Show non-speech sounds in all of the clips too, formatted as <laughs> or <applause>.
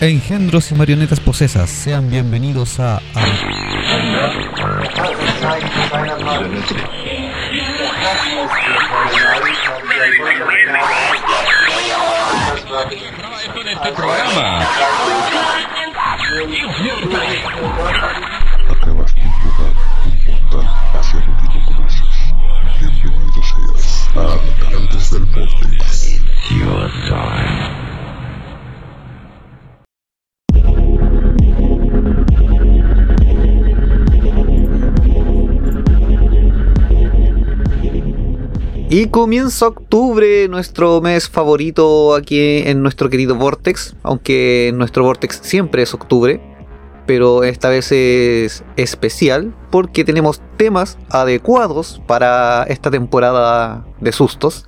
Engendros y marionetas posesas, sean bienvenidos a... este programa. Acabas de invocar un portal hacia lo que no conoces. Bienvenido seas a Habitantes del Vortex. Your time. Y comienza octubre, nuestro mes favorito aquí en nuestro querido Vortex, aunque nuestro Vortex siempre es octubre, pero esta vez es especial porque tenemos temas adecuados para esta temporada de sustos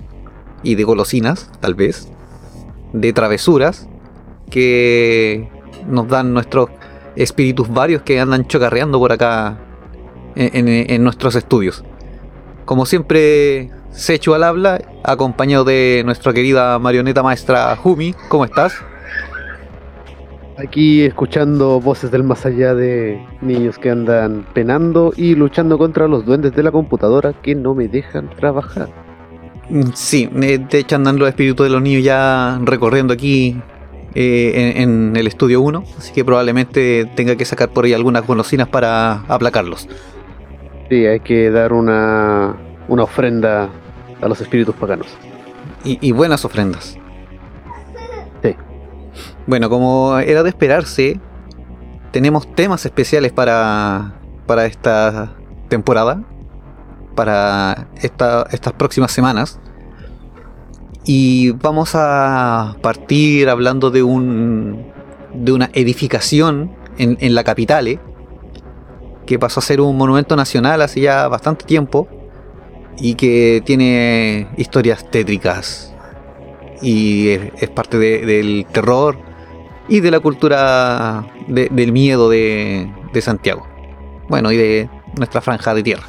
y de golosinas, tal vez, de travesuras que nos dan nuestros espíritus varios que andan chocarreando por acá en, en- nuestros estudios. Como siempre, Sechu al habla, acompañado de nuestra querida marioneta maestra Jumi. ¿Cómo estás? Aquí escuchando voces del más allá de niños que andan penando y luchando contra los duendes de la computadora que no me dejan trabajar. Mm, Sí, eh, de hecho andan los espíritus de los niños ya recorriendo aquí eh, en, en el estudio 1, así que probablemente tenga que sacar por ahí algunas golosinas para aplacarlos. Sí, hay que dar una, una ofrenda a los espíritus paganos. Y, y buenas ofrendas. Sí. Bueno, como era de esperarse, tenemos temas especiales para, para esta temporada, para esta- estas próximas semanas. Y vamos a partir hablando de un de una edificación en, en la capital, ¿eh? que pasó a ser un monumento nacional hace ya bastante tiempo y que tiene historias tétricas y es, es parte de- del terror y de la cultura de- del miedo de, de Santiago. Bueno, y de nuestra franja de tierra.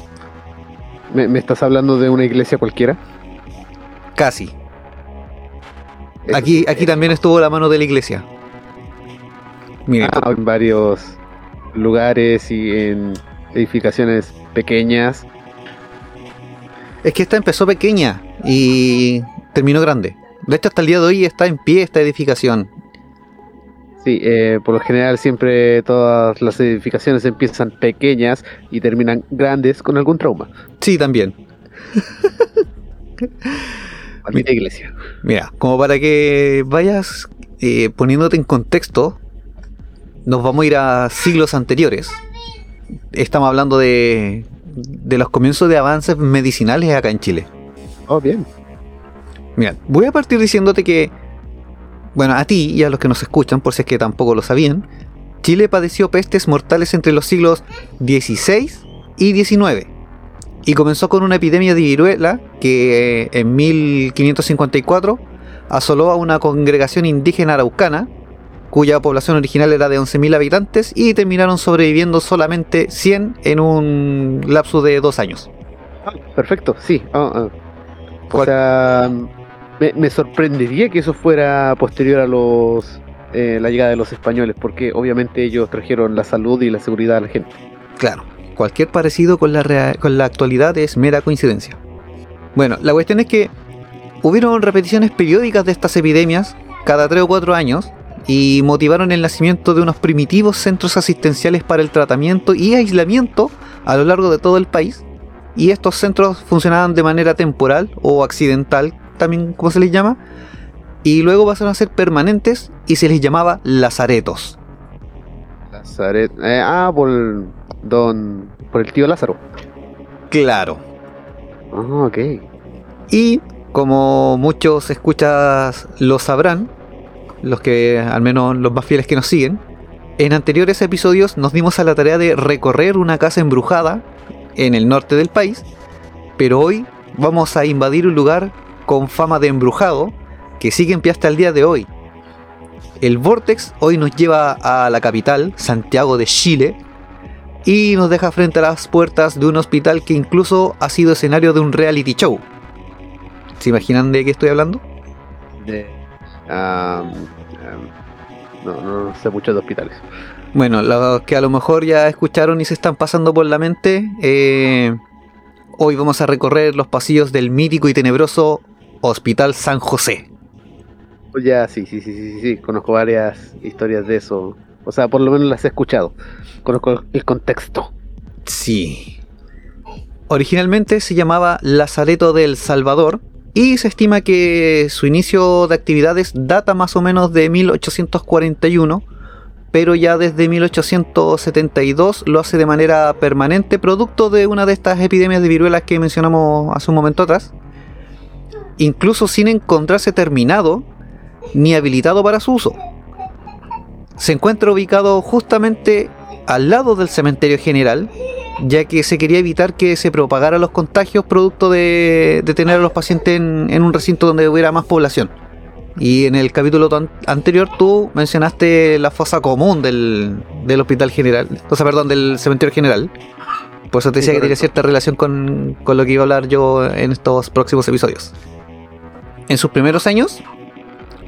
¿Me, me estás hablando de una iglesia cualquiera? Casi. Aquí, aquí también estuvo la mano de la iglesia. Ah, en varios lugares y en edificaciones pequeñas. Es que esta empezó pequeña y terminó grande. De hecho, hasta el día de hoy está en pie esta edificación. Sí, eh, por lo general siempre todas las edificaciones empiezan pequeñas y terminan grandes con algún trauma. Sí, también. <laughs> Maldita iglesia. Mira, como para que vayas eh, poniéndote en contexto, nos vamos a ir a siglos anteriores. Estamos hablando de, de los comienzos de avances medicinales acá en Chile. Oh, bien. Mira, voy a partir diciéndote que, bueno, a ti y a los que nos escuchan, por si es que tampoco lo sabían, Chile padeció pestes mortales entre los siglos XVI y XIX. Y comenzó con una epidemia de viruela que eh, en 1554 asoló a una congregación indígena araucana, cuya población original era de 11.000 habitantes, y terminaron sobreviviendo solamente 100 en un lapso de dos años. Perfecto, sí. ah, ah. O sea, me, me sorprendería que eso fuera posterior a los eh, la llegada de los españoles, porque obviamente ellos trajeron la salud y la seguridad a la gente. Claro, cualquier parecido con la, con la actualidad es mera coincidencia. Bueno, la cuestión es que hubieron repeticiones periódicas de estas epidemias cada 3 o 4 años y motivaron el nacimiento de unos primitivos centros asistenciales para el tratamiento y aislamiento a lo largo de todo el país. Y estos centros funcionaban de manera temporal o accidental, también como se les llama, y luego pasaron a ser permanentes y se les llamaba lazaretos. Lazaret, eh, ah, por don, por el tío Lázaro. Claro, Ah, ok. Y como muchos escuchas lo sabrán, los que al menos los más fieles que nos siguen, en anteriores episodios nos dimos a la tarea de recorrer una casa embrujada en el norte del país, pero hoy vamos a invadir un lugar con fama de embrujado que sigue en pie hasta el día de hoy. El Vortex hoy nos lleva a la capital, Santiago de Chile, y nos deja frente a las puertas de un hospital que incluso ha sido escenario de un reality show. ¿Se imaginan de qué estoy hablando? De, no, no sé mucho de hospitales. Bueno, los que a lo mejor ya escucharon y se están pasando por la mente, eh, hoy vamos a recorrer los pasillos del mítico y tenebroso Hospital San José. Ya, sí, sí, sí, sí, sí, conozco varias historias de eso. O sea, por lo menos las he escuchado. Conozco el contexto. Sí. Originalmente se llamaba Lazareto del Salvador y se estima que su inicio de actividades data más o menos de 1841, pero ya desde 1872 lo hace de manera permanente, producto de una de estas epidemias de viruelas que mencionamos hace un momento atrás, incluso sin encontrarse terminado ni habilitado para su uso. Se encuentra ubicado justamente al lado del cementerio general, ya que se quería evitar que se propagaran los contagios producto de, de tener a los pacientes en, en un recinto donde hubiera más población. Y en el capítulo anterior tú mencionaste la fosa común del, del hospital general, o sea, perdón, del cementerio general. Por eso te decía que tenía correcto. cierta relación con, con lo que iba a hablar yo en estos próximos episodios. En sus primeros años,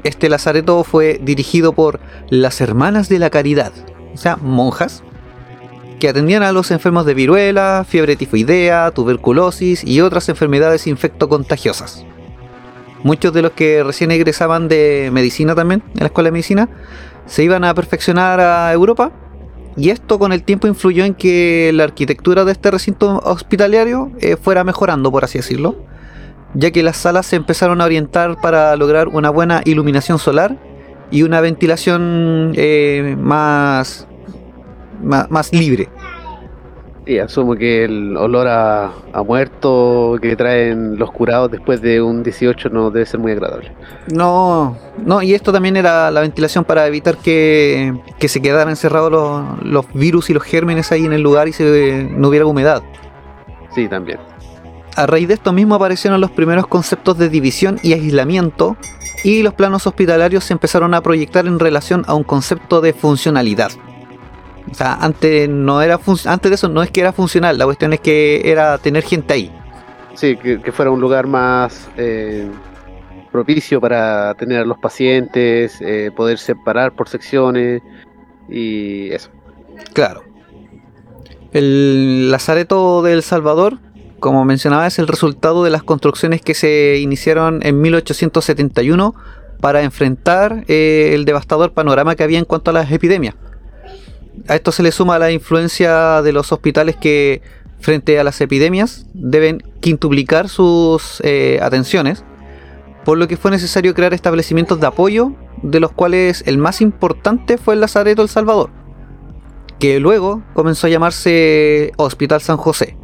este lazareto fue dirigido por las Hermanas de la Caridad, o sea, monjas, que atendían a los enfermos de viruela, fiebre tifoidea, tuberculosis y otras enfermedades infectocontagiosas. Muchos de los que recién egresaban de medicina también, en la escuela de medicina, se iban a perfeccionar a Europa y esto con el tiempo influyó en que la arquitectura de este recinto hospitalario eh, fuera mejorando, por así decirlo, ya que las salas se empezaron a orientar para lograr una buena iluminación solar y una ventilación eh, más, más, más libre. Y asumo que el olor a, a muerto que traen los curados después de un 18 no debe ser muy agradable. No, no, y esto también era la ventilación para evitar que, que se quedaran encerrados los, los virus y los gérmenes ahí en el lugar y se, no hubiera humedad. Sí, también. A raíz de esto mismo aparecieron los primeros conceptos de división y aislamiento y los planos hospitalarios se empezaron a proyectar en relación a un concepto de funcionalidad. O sea, antes no era antes de eso no es que era funcional, la cuestión es que era tener gente ahí. Sí, que, que fuera un lugar más eh, propicio para tener a los pacientes, eh, poder separar por secciones y eso. Claro. El Lazareto del Salvador, como mencionaba, es el resultado de las construcciones que se iniciaron en 1871 para enfrentar eh, el devastador panorama que había en cuanto a las epidemias. A esto se le suma la influencia de los hospitales que, frente a las epidemias, deben quintuplicar sus eh, atenciones, por lo que fue necesario crear establecimientos de apoyo, de los cuales el más importante fue el Lazareto del Salvador que luego comenzó a llamarse Hospital San José.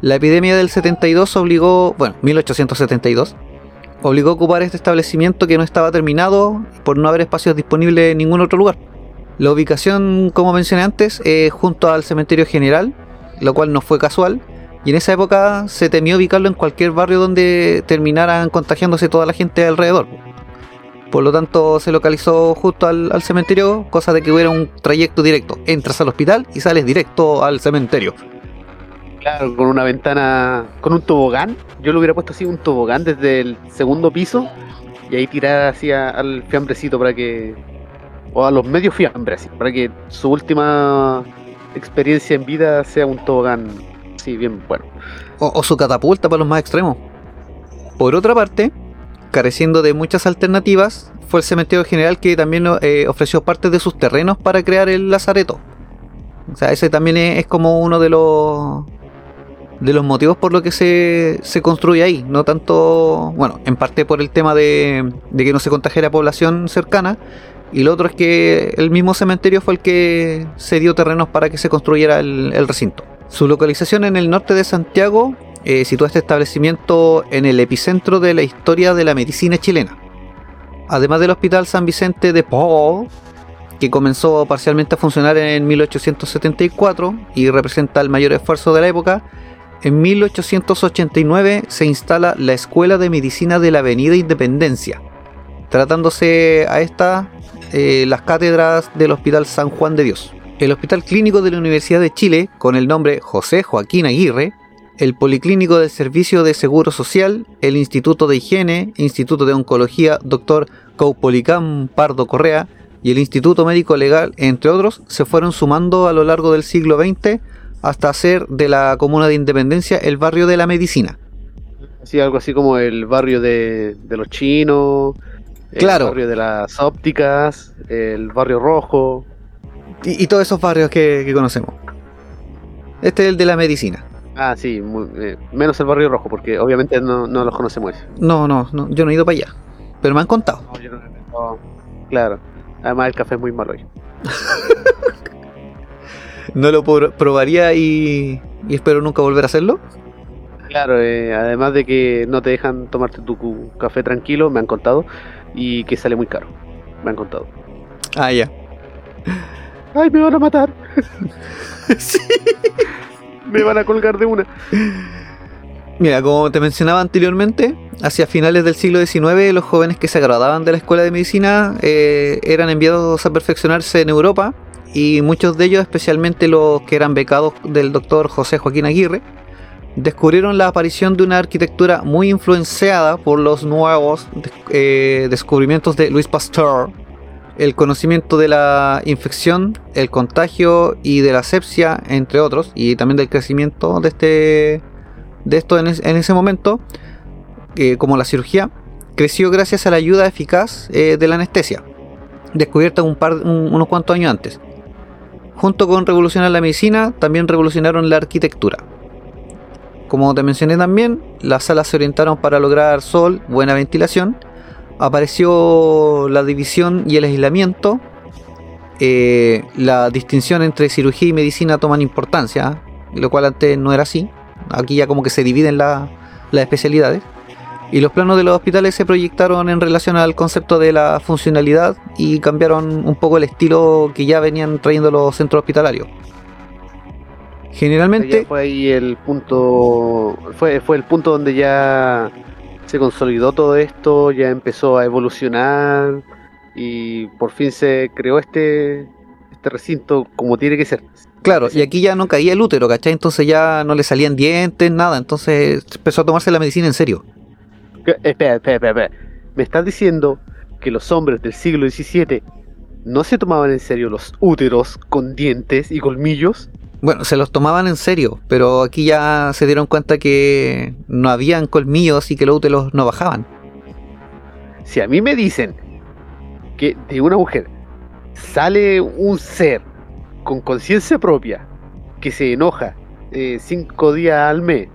La epidemia del 72 obligó, bueno, 1872, obligó a ocupar este establecimiento que no estaba terminado por no haber espacios disponibles en ningún otro lugar. La ubicación, como mencioné antes, es junto al cementerio general, lo cual no fue casual, y en esa época se temió ubicarlo en cualquier barrio donde terminaran contagiándose toda la gente alrededor. Por lo tanto, se localizó justo al, cementerio, cosa de que hubiera un trayecto directo. Entras al hospital y sales directo al cementerio. Claro, con una ventana, con un tobogán. Yo lo hubiera puesto así, un tobogán desde el segundo piso y ahí tirar así a- al fiambrecito para que. O a los medios fiambres, así, para que su última experiencia en vida sea un tobogán, sí, bien bueno. O, su catapulta para los más extremos. Por otra parte, careciendo de muchas alternativas, fue el cementerio general que también eh, ofreció parte de sus terrenos para crear el lazareto. O sea, ese también es, como uno de los de los motivos por lo que se, se construye ahí. No tanto, bueno, en parte por el tema de, de que no se contagie la población cercana. Y lo otro es que el mismo cementerio fue el que se dio terrenos para que se construyera el, recinto. Su localización en el norte de Santiago eh, sitúa este establecimiento en el epicentro de la historia de la medicina chilena. Además del Hospital San Vicente de Paul, que comenzó parcialmente a funcionar en 1874 y representa el mayor esfuerzo de la época, en 1889 se instala la Escuela de Medicina de la Avenida Independencia, tratándose a esta eh, las cátedras del Hospital San Juan de Dios. El Hospital Clínico de la Universidad de Chile, con el nombre José Joaquín Aguirre, el Policlínico del Servicio de Seguro Social, el Instituto de Higiene, Instituto de Oncología Dr. Caupolicán Pardo Correa, y el Instituto Médico Legal, entre otros, se fueron sumando a lo largo del siglo XX hasta hacer de la comuna de Independencia el barrio de la medicina. Sí, algo así como el barrio de, de los chinos, Claro. el barrio de las ópticas, el barrio rojo. Y, y todos esos barrios que, que conocemos. Este es el de la medicina. Ah, sí, muy- eh, menos el barrio rojo, porque obviamente no, no los conocemos. No, no, no, yo no he ido para allá. Pero me han contado. No, yo no- no. Claro, además el café es muy malo hoy. <laughs> No lo probaría y, y espero nunca volver a hacerlo. Claro, eh, además de que no te dejan tomarte tu café tranquilo, me han contado, y que sale muy caro, me han contado. Ah, ya. ¡Ay, me van a matar! <laughs> Me van a colgar de una. Mira, como te mencionaba anteriormente, hacia finales del siglo XIX los jóvenes que se graduaban de la escuela de medicina eh, eran enviados a perfeccionarse en Europa y muchos de ellos, especialmente los que eran becados del doctor José Joaquín Aguirre, descubrieron la aparición de una arquitectura muy influenciada por los nuevos eh, descubrimientos de Louis Pasteur, el conocimiento de la infección, el contagio y de la sepsia, entre otros, y también del crecimiento de este de esto en, es- en ese momento, que como la cirugía, creció gracias a la ayuda eficaz eh, de la anestesia, descubierta un par, un- unos cuantos años antes. Junto con revolucionar la medicina, también revolucionaron la arquitectura. Como te mencioné también, las salas se orientaron para lograr sol, buena ventilación. Apareció la división y el aislamiento. Eh, la distinción entre cirugía y medicina toman importancia, lo cual antes no era así. Aquí ya como que se dividen la- las especialidades. Y los planos de los hospitales se proyectaron en relación al concepto de la funcionalidad y cambiaron un poco el estilo que ya venían trayendo los centros hospitalarios. Generalmente, fue ahí el punto, fue, fue el punto donde ya se consolidó todo esto, ya empezó a evolucionar y por fin se creó este, este recinto como tiene que ser. claro, y aquí ya no caía el útero, ¿cachai? Entonces ya no le salían dientes, nada. Entonces empezó a tomarse la medicina en serio. ¿Qué? Espera, espera, espera, espera. ¿Me estás diciendo que los hombres del siglo XVII no se tomaban en serio los úteros con dientes y colmillos? Bueno, se los tomaban en serio, pero aquí ya se dieron cuenta que no habían colmillos y que los úteros no bajaban. Si a mí me dicen que de una mujer sale un ser con conciencia propia que se enoja eh, cinco días al mes,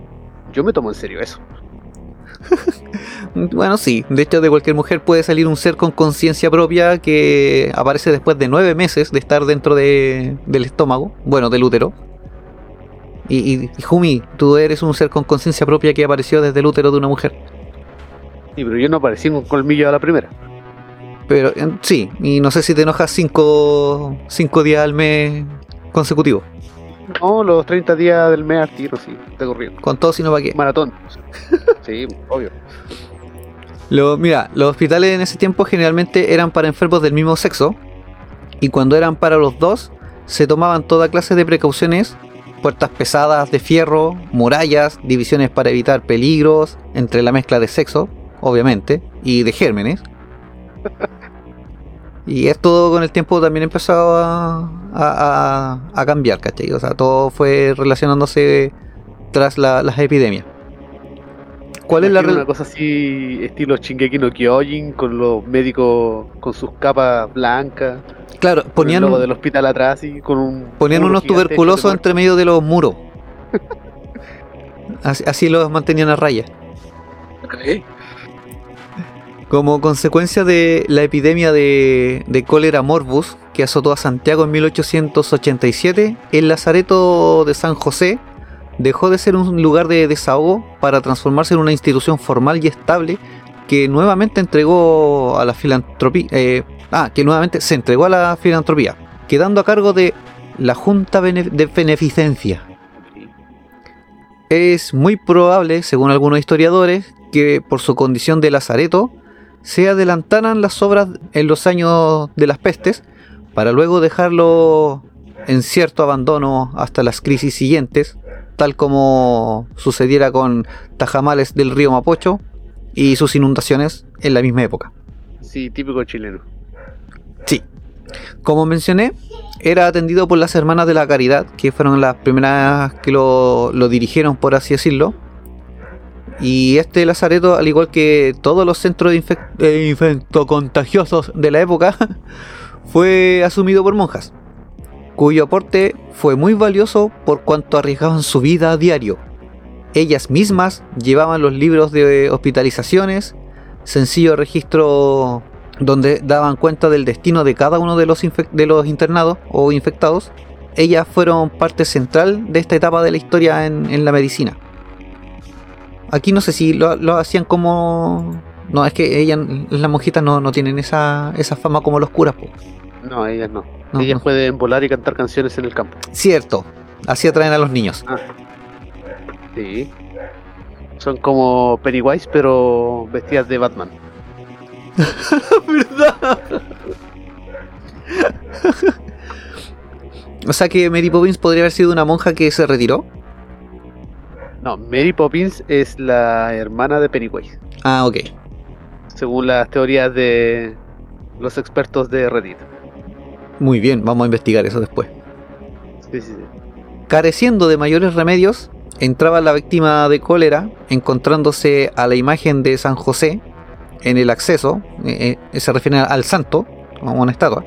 yo me tomo en serio eso. <laughs> Bueno, sí, de hecho de cualquier mujer puede salir un ser con conciencia propia que aparece después de nueve meses de estar dentro de- del estómago, bueno, del útero. Y, y, y, Jumi, tú eres un ser con conciencia propia que apareció desde el útero de una mujer. Sí, pero yo no aparecí con colmillo a la primera. Pero eh, sí, y no sé si te enojas cinco, cinco días al mes consecutivos. No, los 30 días del mes al tiro, sí, de corriendo. Con todo, sino para qué. Maratón. <laughs> Sí, obvio. Lo- mira, los hospitales en ese tiempo generalmente eran para enfermos del mismo sexo. Y cuando eran para los dos, se tomaban toda clase de precauciones. Puertas pesadas de fierro, murallas, divisiones para evitar peligros entre la mezcla de sexo, obviamente, y de gérmenes. <laughs> Y esto con el tiempo también empezó a, a- a- a cambiar, ¿cachai? O sea, todo fue relacionándose tras la- las epidemias. ¿Cuál es la una cosa así, estilo Shingeki no Kyojin, con los médicos con sus capas blancas, Claro, con el ponían, logo del hospital atrás y con un... ponían unos tuberculosos entre medio de los muros. <laughs> Así, así los mantenían a raya. muertos. Como consecuencia de la epidemia de, de cólera morbus que azotó a Santiago en 1887, el Lazareto de San José dejó de ser un lugar de desahogo para transformarse en una institución formal y estable que nuevamente entregó a la filantropía, eh, ah, que nuevamente se entregó a la filantropía, quedando a cargo de la Junta de Beneficencia. Es muy probable, según algunos historiadores, que por su condición de lazareto se adelantaran las obras en los años de las pestes para luego dejarlo en cierto abandono hasta las crisis siguientes, tal como sucediera con Tajamales del río Mapocho y sus inundaciones en la misma época. Sí, típico chileno. Sí, Como mencioné, era atendido por las Hermanas de la Caridad, que fueron las primeras que lo, lo dirigieron, por así decirlo. Y este lazareto, al igual que todos los centros de eh, infectocontagiosos de la época, <laughs> fue asumido por monjas, cuyo aporte fue muy valioso por cuanto arriesgaban su vida a diario. Ellas mismas llevaban los libros de hospitalizaciones, sencillo registro donde daban cuenta del destino de cada uno de los, internados o infectados. Ellas fueron parte central de esta etapa de la historia en la medicina. Aquí no sé si lo, lo hacían como... No, es que ellas, las monjitas no, no tienen esa, esa fama como los curas. po. No, ellas no. No, ellas no. pueden volar y cantar canciones en el campo. Cierto, así atraen a los niños. Sí. Son como Pennywise, pero vestidas de Batman. <laughs> ¿Verdad? <laughs> o sea que Mary Poppins podría haber sido una monja que se retiró. No, Mary Poppins es la hermana de Pennywise, Ah, ok. según las teorías de los expertos de Reddit. Muy bien, vamos a investigar eso después. Sí, sí, sí. Careciendo de mayores remedios, entraba la víctima de cólera, encontrándose a la imagen de San José en el acceso, eh, eh, se refiere al santo, como una estatua.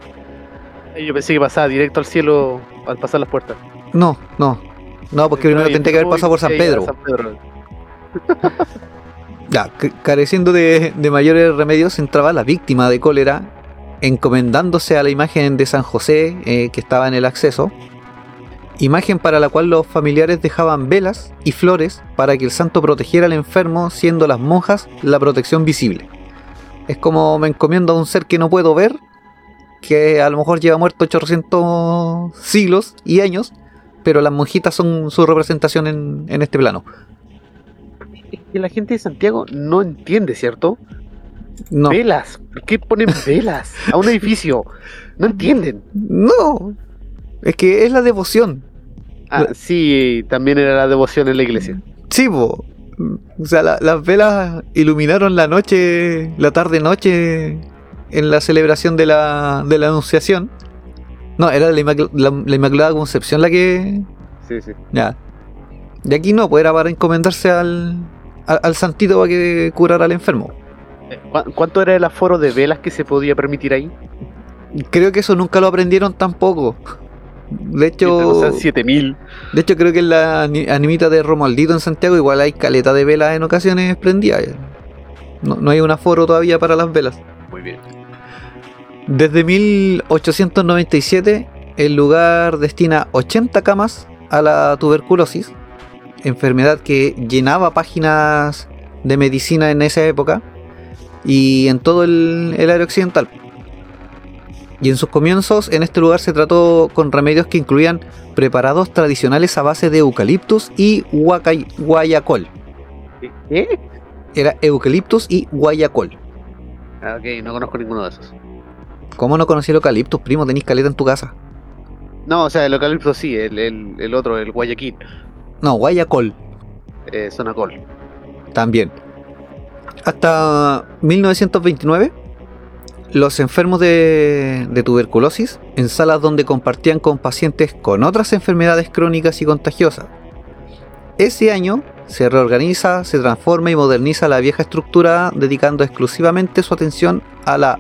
Yo pensé que pasaba directo al cielo al pasar las puertas. No, no, no, porque primero tendría que haber pasado por San Pedro. San Pedro. <laughs> Ya, careciendo de, de mayores remedios, entraba la víctima de cólera, encomendándose a la imagen de San José eh, que estaba en el acceso, imagen para la cual los familiares dejaban velas y flores para que el santo protegiera al enfermo, siendo las monjas la protección visible. Es como me encomiendo a un ser que no puedo ver, que a lo mejor lleva muerto 800 siglos y años, pero las monjitas son su representación en, en este plano. Es que la gente de Santiago no entiende, ¿cierto? No. Velas. ¿Por qué ponen velas a un edificio? No entienden. No, es que es la devoción. Ah, sí, también era la devoción en la iglesia. Sí, po. O sea, la- las velas iluminaron la noche, la tarde-noche en la celebración de la, de la Anunciación. No, era la, Inmacul- la- la Inmaculada Concepción la que. Sí, sí. Ya. Y aquí no, pues era para encomendarse al, al, al santito para que curara al enfermo. Eh, ¿cu- ¿Cuánto era el aforo de velas que se podía permitir ahí? Creo que eso nunca lo aprendieron tampoco. De hecho, O sea, 7000. De hecho, creo que en la ani- animita de Romualdito en Santiago igual hay caleta de velas en ocasiones prendidas. No, no hay un aforo todavía para las velas. Muy bien. Desde 1897, el lugar destina 80 camas a la tuberculosis, enfermedad que llenaba páginas de medicina en esa época y en todo el, el área occidental. Y en sus comienzos, en este lugar se trató con remedios que incluían preparados tradicionales a base de eucaliptus y guayacol. ¿Qué? Era eucaliptus y guayacol. Ah, ok, no conozco ninguno de esos. ¿Cómo no conocí el eucaliptus, primo? Tenéis caleta en tu casa. No, o sea, el eucalipto sí, el, el, el otro, el Guayaquil, No, guayacol. eh, Sonacol. También. Hasta 1929, los enfermos de, de tuberculosis, en salas donde compartían con pacientes con otras enfermedades crónicas y contagiosas. Ese año se reorganiza, se transforma y moderniza la vieja estructura, dedicando exclusivamente su atención a la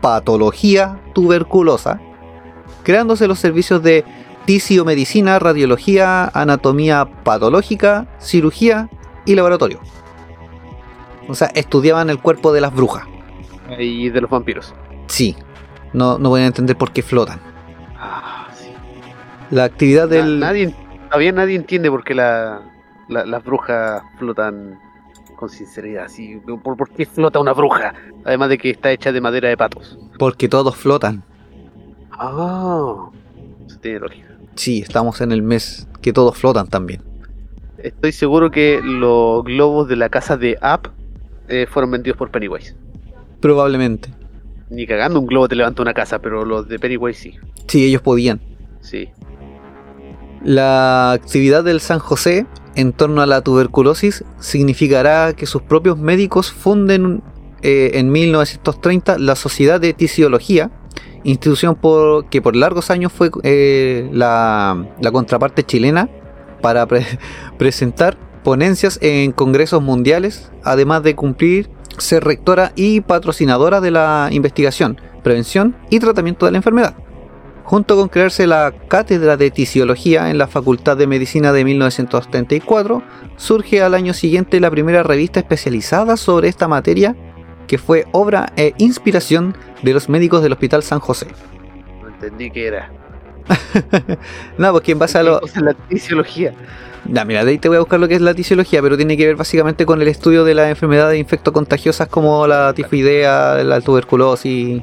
patología tuberculosa, creándose los servicios de tisiomedicina, radiología, anatomía patológica, cirugía y laboratorio. O sea, estudiaban el cuerpo de las brujas. Y de los vampiros. Sí, no, no voy a entender por qué flotan. Ah, sí. La actividad del... nadie, todavía nadie entiende por qué la, la- las brujas flotan con sinceridad. Así, ¿por, por qué flota una bruja? Además de que está hecha de madera de patos. Porque todos flotan. Ah, eso tiene lógica. Sí, estamos en el mes que todos flotan también. Estoy seguro que los globos de la casa de App eh, fueron vendidos por Pennywise. Probablemente. Ni cagando un globo te levanta una casa, pero los de Pennywise sí. Sí, ellos podían. Sí. La actividad del San José en torno a la tuberculosis significará que sus propios médicos funden eh, en 1930 la Sociedad de Tisiología, institución que por largos años fue eh, la, contraparte chilena para pre- <laughs> presentar ponencias en congresos mundiales, además de cumplir ser rectora y patrocinadora de la investigación, prevención y tratamiento de la enfermedad. Junto con crearse la cátedra de tisiología en la Facultad de Medicina de 1934, surge al año siguiente la primera revista especializada sobre esta materia, que fue obra e inspiración de los médicos del Hospital San José. No entendí qué era. <laughs> No, porque en base a lo, ¿Qué cosa es la fisiología. Ya, mira, de ahí te voy a buscar lo que es la tisiología, pero tiene que ver básicamente con el estudio de las enfermedades infectocontagiosas como la tifoidea, la tuberculosis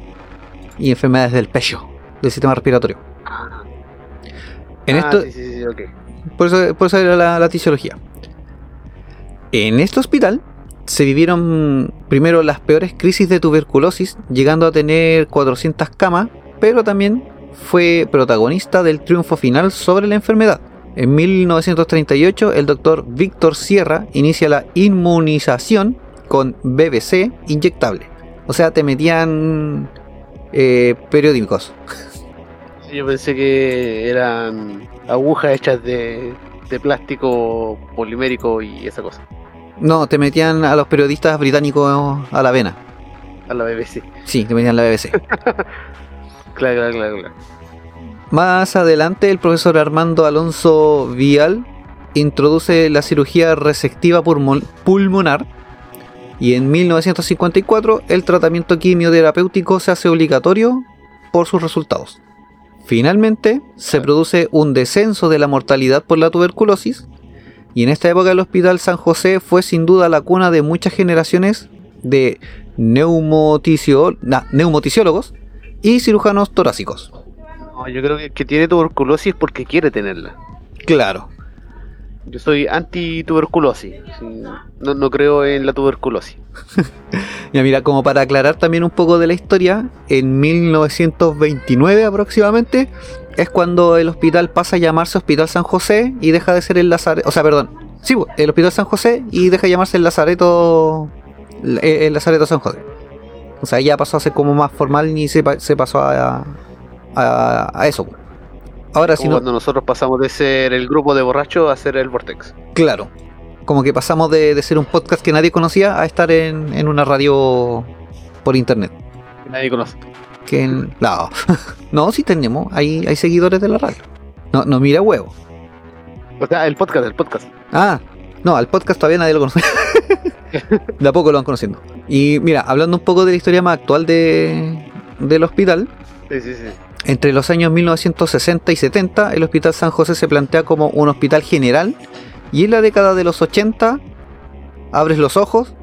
y enfermedades del pecho, del sistema respiratorio. En Ah, esto, Sí, sí, sí, ok. por eso, por eso era la, la tisiología. En este hospital se vivieron primero las peores crisis de tuberculosis, llegando a tener 400 camas, pero también fue protagonista del triunfo final sobre la enfermedad. En 1938, el doctor Víctor Sierra inicia la inmunización con BBC inyectable. O sea, te metían eh, periódicos. Sí, Yo pensé que eran agujas hechas de, de plástico polimérico y esa cosa. No, te metían a los periodistas británicos a la vena. A la BBC. Sí, te metían la BBC. <laughs> Claro, claro, claro. claro. Más adelante, el profesor Armando Alonso Vial introduce la cirugía resectiva pulmo- pulmonar y en 1954 el tratamiento quimioterapéutico se hace obligatorio por sus resultados. Finalmente, se produce un descenso de la mortalidad por la tuberculosis y en esta época el Hospital San José fue sin duda la cuna de muchas generaciones de na- neumotisiólogos y cirujanos torácicos. No, yo creo que el que tiene tuberculosis es porque quiere tenerla. Claro. Yo soy anti-tuberculosis. No, no creo en la tuberculosis. <laughs> Ya mira, como para aclarar también un poco de la historia, en 1929 aproximadamente es cuando el hospital pasa a llamarse Hospital San José y deja de ser el Lazareto, o sea, perdón, sí, bu, el Hospital San José y deja de llamarse el Lazareto, el Lazareto San José. O sea, ya pasó a ser como más formal y se, se pasó a, a, a eso. Ahora Como si no, cuando nosotros pasamos de ser el grupo de borrachos a ser el Vortex. claro, como que pasamos de, de ser un podcast que nadie conocía a estar en, en una radio por internet. que Nadie conoce. que en- no, <laughs> no, sí tenemos, hay, hay seguidores de la radio. No, no mira huevo. O sea, el podcast, el podcast. Ah, no, al podcast todavía nadie lo conoce. <laughs> de a poco lo van conociendo. Y mira, hablando un poco de la historia más actual de, del hospital, Sí, sí, sí. Entre los años 1960 y 70, el Hospital San José se plantea como un hospital general. Y en la década de los 80, abres los ojos,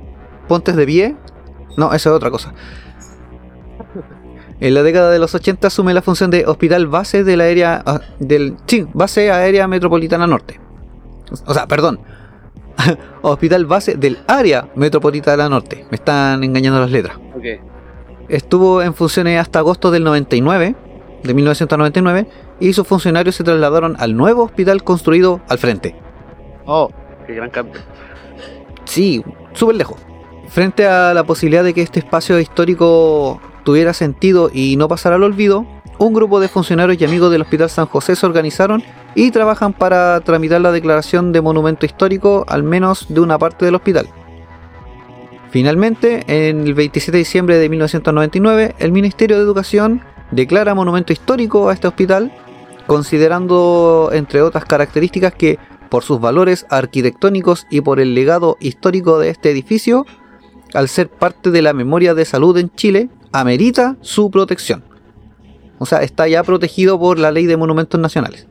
pontes de pie. No, eso es otra cosa. En la década de los 80 asume la función de hospital base de la área ah, del sí, base aérea metropolitana norte. O sea, perdón. <laughs> hospital base del área metropolitana norte. Me están engañando las letras. Ok. Estuvo en funciones hasta agosto del 99, de 1999, y sus funcionarios se trasladaron al nuevo hospital construido al frente. Oh, qué gran cambio. Sí, súper lejos. Frente a la posibilidad de que este espacio histórico tuviera sentido y no pasara al olvido, un grupo de funcionarios y amigos del Hospital San José se organizaron y trabajan para tramitar la declaración de monumento histórico al menos de una parte del hospital. Finalmente, en el 27 de diciembre de 1999, el Ministerio de Educación declara monumento histórico a este hospital, considerando, entre otras características, que por sus valores arquitectónicos y por el legado histórico de este edificio, al ser parte de la memoria de salud en Chile, amerita su protección. O sea, está ya protegido por la ley de monumentos nacionales.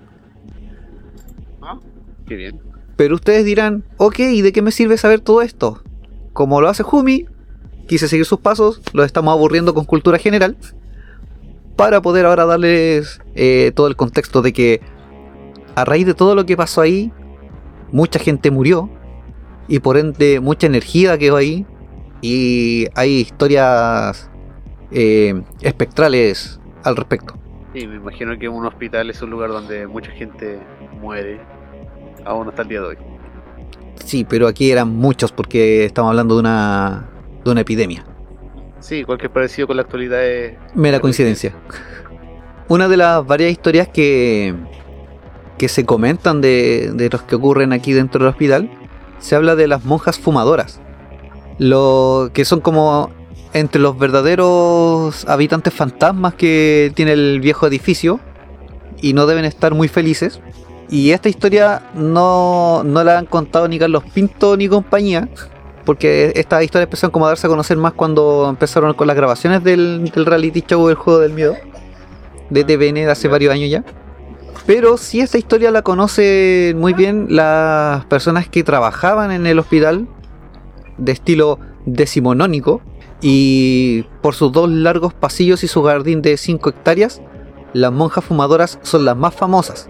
Ah, qué bien. Pero ustedes dirán, ok, ¿y de qué me sirve saber todo esto? Como lo hace Jumi, quise seguir sus pasos, los estamos aburriendo con cultura general, para poder ahora darles eh, todo el contexto de que a raíz de todo lo que pasó ahí, mucha gente murió, y por ende mucha energía quedó ahí, y hay historias eh, espectrales al respecto. Sí, me imagino que un hospital es un lugar donde mucha gente muere, aún hasta el día de hoy. Sí, pero aquí eran muchos porque estamos hablando de una, de una epidemia. Sí, cualquier parecido con la actualidad es. Mera coincidencia. Una de las varias historias que, que se comentan de, de los que ocurren aquí dentro del hospital, se habla de las monjas fumadoras. Lo que son como entre los verdaderos habitantes fantasmas que tiene el viejo edificio y no deben estar muy felices. Y esta historia no, no la han contado ni Carlos Pinto ni compañía, porque estas historias empezaron como a darse a conocer más cuando empezaron con las grabaciones del, del reality show El Juego del Miedo, de TVN de hace varios años ya. Pero sí esta historia la conocen muy bien las personas que trabajaban en el hospital de estilo decimonónico y por sus dos largos pasillos y su jardín de 5 hectáreas, las monjas fumadoras son las más famosas.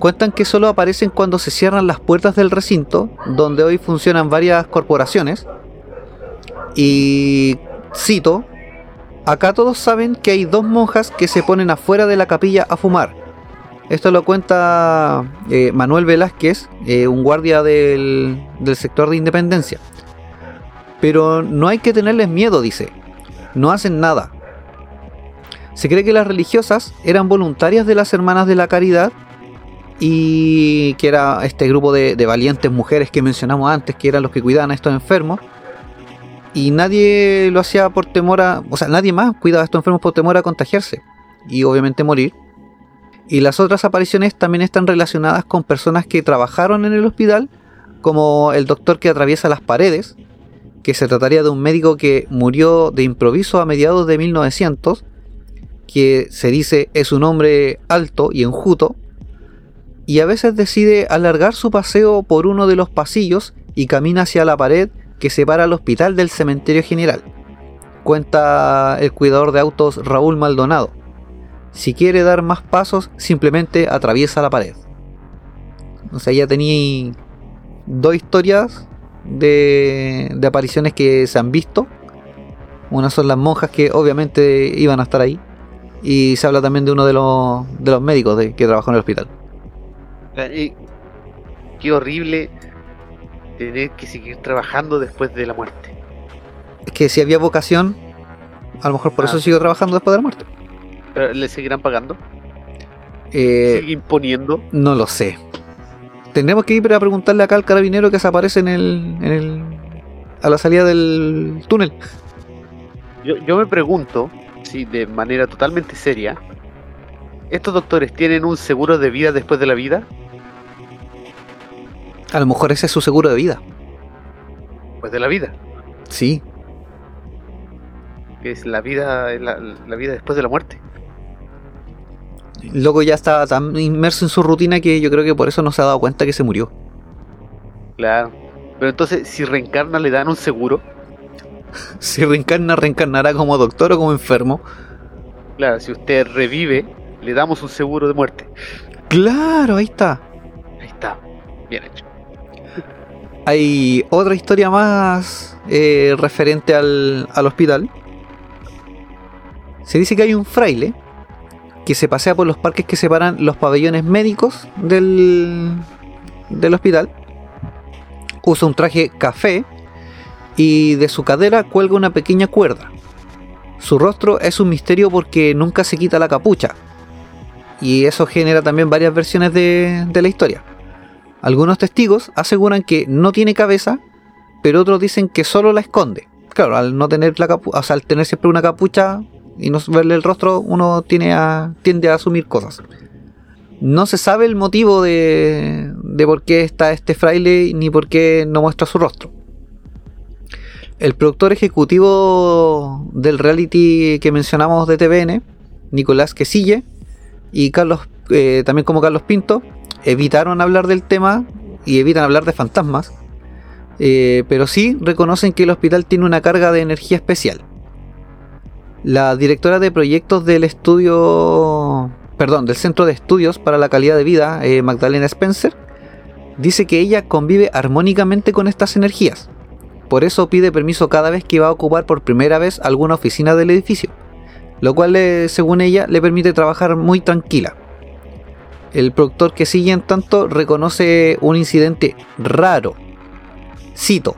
Cuentan que solo aparecen cuando se cierran las puertas del recinto, donde hoy funcionan varias corporaciones. Y cito, acá todos saben que hay dos monjas que se ponen afuera de la capilla a fumar. Esto lo cuenta eh, Manuel Velázquez, eh, un guardia del, del sector de Independencia. Pero no hay que tenerles miedo, dice. No hacen nada. Se cree que las religiosas eran voluntarias de las Hermanas de la Caridad y que era este grupo de, valientes mujeres que mencionamos antes, que eran los que cuidaban a estos enfermos. Y nadie lo hacía por temor a... O sea, nadie más cuidaba a estos enfermos por temor a contagiarse y obviamente morir. Y las otras apariciones también están relacionadas con personas que trabajaron en el hospital, como el doctor que atraviesa las paredes, que se trataría de un médico que murió de improviso a mediados de 1900, que se dice es un hombre alto y enjuto, y a veces decide alargar su paseo por uno de los pasillos y camina hacia la pared que separa el hospital del cementerio general. Cuenta el cuidador de autos Raúl Maldonado. Si quiere dar más pasos, simplemente atraviesa la pared. O sea, ya dos historias de, apariciones que se han visto. Una son las monjas que obviamente iban a estar ahí. Y se habla también de uno de los, médicos que trabajó en el hospital. Y qué horrible tener que seguir trabajando después de la muerte. Es que si había vocación, a lo mejor por Ah. eso sigo trabajando después de la muerte. Pero, ¿Le seguirán pagando? Eh, ¿Sigue imponiendo? No lo sé. Tendremos que ir a preguntarle acá al carabinero que se aparece en el, en el a la salida del túnel. Yo, yo me pregunto si de manera totalmente seria, ¿estos doctores tienen un seguro de vida después de la vida? A lo mejor ese es su seguro de vida. Después de la vida. Sí. Que es la vida, la, la vida después de la muerte. Loco ya estaba tan inmerso en su rutina que yo creo que por eso no se ha dado cuenta que se murió. Claro. Pero entonces, si reencarna, le dan un seguro. <laughs> Si reencarna, reencarnará como doctor o como enfermo. Claro, si usted revive, le damos un seguro de muerte. Claro, ahí está. Ahí está. Bien hecho. Hay otra historia más eh, referente al, al hospital. Se dice que hay un fraile que se pasea por los parques que separan los pabellones médicos del, del hospital. Usa un traje café y de su cadera cuelga una pequeña cuerda. Su rostro es un misterio porque nunca se quita la capucha. Y eso genera también varias versiones de la historia. Algunos testigos aseguran que no tiene cabeza, pero otros dicen que solo la esconde. Claro, al no tener la capu o sea, al tener siempre una capucha y no verle el rostro, uno tiene tiende a asumir cosas. No se sabe el motivo de, de por qué está este fraile ni por qué no muestra su rostro. El productor ejecutivo del reality que mencionamos de TVN, Nicolás Quesille, y Carlos, eh, también como Carlos Pinto, evitaron hablar del tema y evitan hablar de fantasmas, eh, pero sí reconocen que el hospital tiene una carga de energía especial. La directora de proyectos del estudio, perdón, del Centro de Estudios para la Calidad de Vida, eh, Magdalena Spencer, dice que ella convive armónicamente con estas energías. Por eso pide permiso cada vez que va a ocupar por primera vez alguna oficina del edificio, lo cual, eh, según ella, le permite trabajar muy tranquila. El productor que sigue en tanto reconoce un incidente raro. Cito.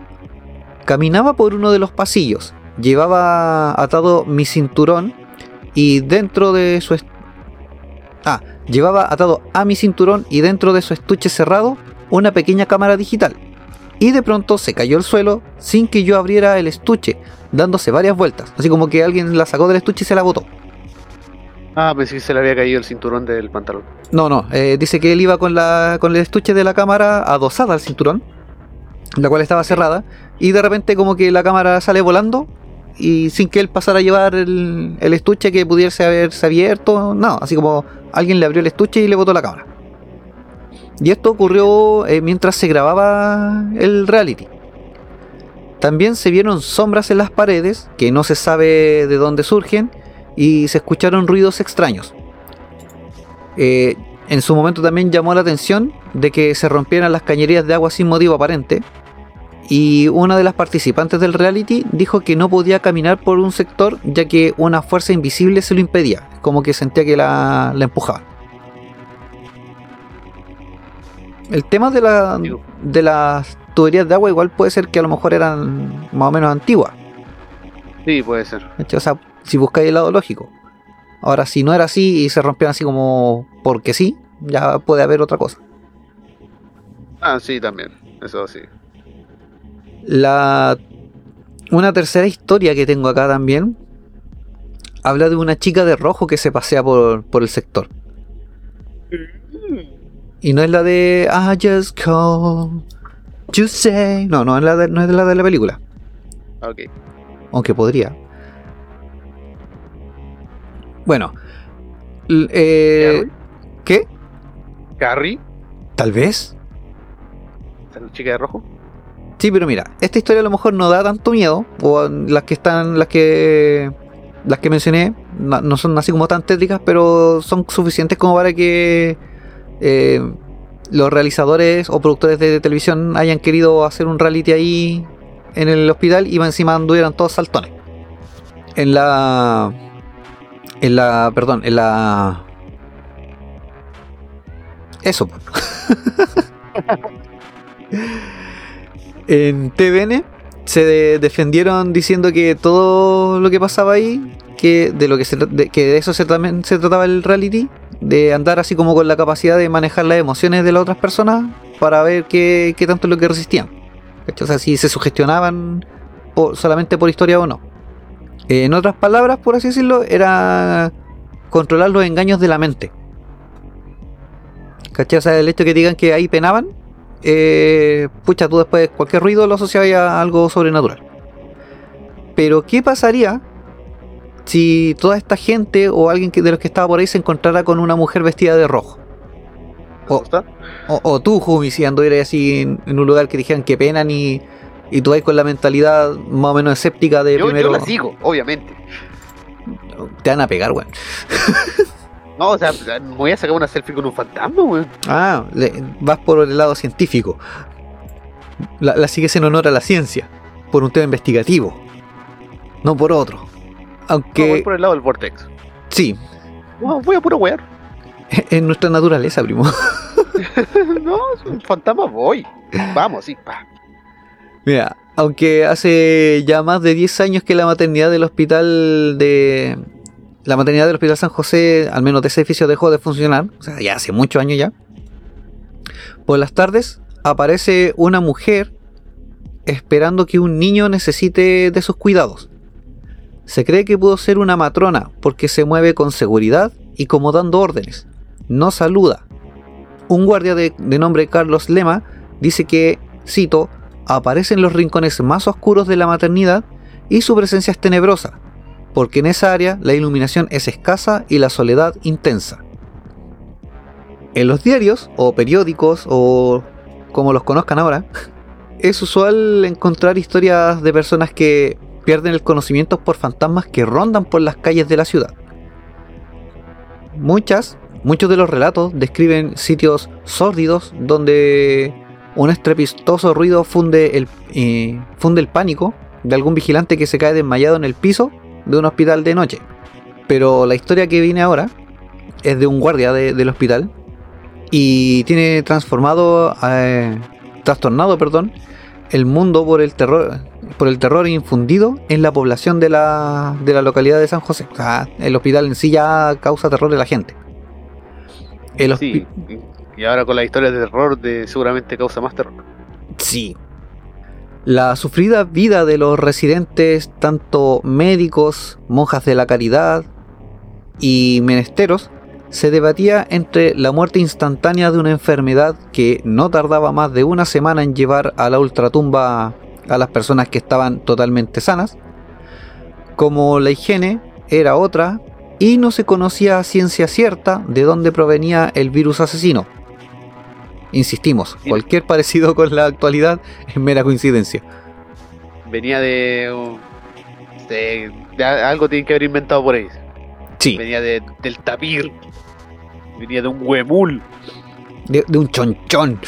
Caminaba por uno de los pasillos llevaba atado mi cinturón y dentro de su... Ah, llevaba atado a mi cinturón y dentro de su estuche cerrado una pequeña cámara digital. Y de pronto se cayó al suelo sin que yo abriera el estuche, dándose varias vueltas, así como que alguien la sacó del estuche y se la botó. Ah, pensé que se le había caído el cinturón del pantalón. No, no, eh, dice que él iba con, la, con el estuche de la cámara adosada al cinturón, la cual estaba cerrada, y de repente como que la cámara sale volando y sin que él pasara a llevar el, el estuche que pudiese haberse abierto, no, así como alguien le abrió el estuche y le botó la cámara. Y esto ocurrió eh, mientras se grababa el reality. También se vieron sombras en las paredes, que no se sabe de dónde surgen, y se escucharon ruidos extraños. Eh, en su momento también llamó la atención de que se rompieran las cañerías de agua sin motivo aparente. Y una de las participantes del reality dijo que no podía caminar por un sector ya que una fuerza invisible se lo impedía, como que sentía que la, la empujaban. El tema de, la, de las tuberías de agua igual puede ser que a lo mejor eran más o menos antiguas. Sí, puede ser. O sea, si buscáis el lado lógico. Ahora, si no era así y se rompían así como porque sí, ya puede haber otra cosa. Ah, sí, también. Eso sí. La una tercera historia que tengo acá también habla de una chica de rojo que se pasea por, por el sector. Y no es la de I just call you say. No, no es la de, no es la de la película. Ok. Aunque podría. Bueno. Eh, ¿Qué? Carrie, Tal vez. la chica de rojo. Sí, pero mira, esta historia a lo mejor no da tanto miedo. O las que están, las que. Las que mencioné no, no son así como tan tétricas, pero son suficientes como para que eh, los realizadores o productores de televisión hayan querido hacer un reality ahí en el hospital y encima anduvieran todos saltones. En la. En la. Perdón, en la. Eso. po. <laughs> en TVN se de- defendieron diciendo que todo lo que pasaba ahí, que de lo que se, que de eso se, también se trataba el reality, de andar así como con la capacidad de manejar las emociones de las otras personas para ver qué, qué tanto es lo que resistían. O sea, si se sugestionaban por- solamente por historia o no. En otras palabras, por así decirlo, era controlar los engaños de la mente. ¿Cachai? O sea, el hecho de que digan que ahí penaban, eh, pucha, tú después cualquier ruido lo asociabas a algo sobrenatural. Pero, ¿qué pasaría si toda esta gente o alguien que, de los que estaba por ahí se encontrara con una mujer vestida de rojo? O, o tú, Jumi, si anduvieras así en, en un lugar que dijeran que penan y, y tú vas con la mentalidad más o menos escéptica de Yo, primero. yo la sigo, obviamente. Te van a pegar, weón. <laughs> No, o sea, me voy a sacar una selfie con un fantasma, weón. Ah, le- vas por el lado científico. La, la sigues en honor a la ciencia, por un tema investigativo, no por otro. No, voy Aunque por el lado del vortex. sí, voy a puro wear. es nuestra naturaleza, primo. <laughs> no, es un fantasma voy. Vamos, sí, pa. Mira, aunque hace ya más de 10 años que la maternidad del hospital de. La maternidad del Hospital San José, al menos de ese edificio, dejó de funcionar. O sea, ya hace muchos años ya. Por las tardes aparece una mujer esperando que un niño necesite de sus cuidados. Se cree que pudo ser una matrona porque se mueve con seguridad y como dando órdenes. No saluda. Un guardia de, de nombre Carlos Lema dice que, cito, aparece en los rincones más oscuros de la maternidad y su presencia es tenebrosa, porque en esa área la iluminación es escasa y la soledad intensa. En los diarios o periódicos o como los conozcan ahora, <laughs> es usual encontrar historias de personas que pierden el conocimiento por fantasmas que rondan por las calles de la ciudad. Muchas, muchos de los relatos describen sitios sórdidos donde un estrepitoso ruido funde el, eh, funde el pánico de algún vigilante que se cae desmayado en el piso de un hospital de noche. Pero la historia que viene ahora es de un guardia de- del hospital y tiene transformado, eh, trastornado, perdón, el mundo por el terror por el terror infundido en la población de la, de la localidad de San José. O sea, el hospital en sí ya causa terror en la gente. El Sí, y ahora con la historia de terror de seguramente causa más terror. Sí. La sufrida vida de los residentes, tanto médicos, monjas de la caridad y menesteros, se debatía entre la muerte instantánea de una enfermedad que no tardaba más de una semana en llevar a la ultratumba a las personas que estaban totalmente sanas, como la higiene era otra y no se conocía a ciencia cierta de dónde provenía el virus asesino. Insistimos, cualquier parecido con la actualidad es mera coincidencia. Venía de, de, de algo tienen que haber inventado por ahí. Sí, Venía de, del tapir. Venía de un huemul. de, de un chonchón.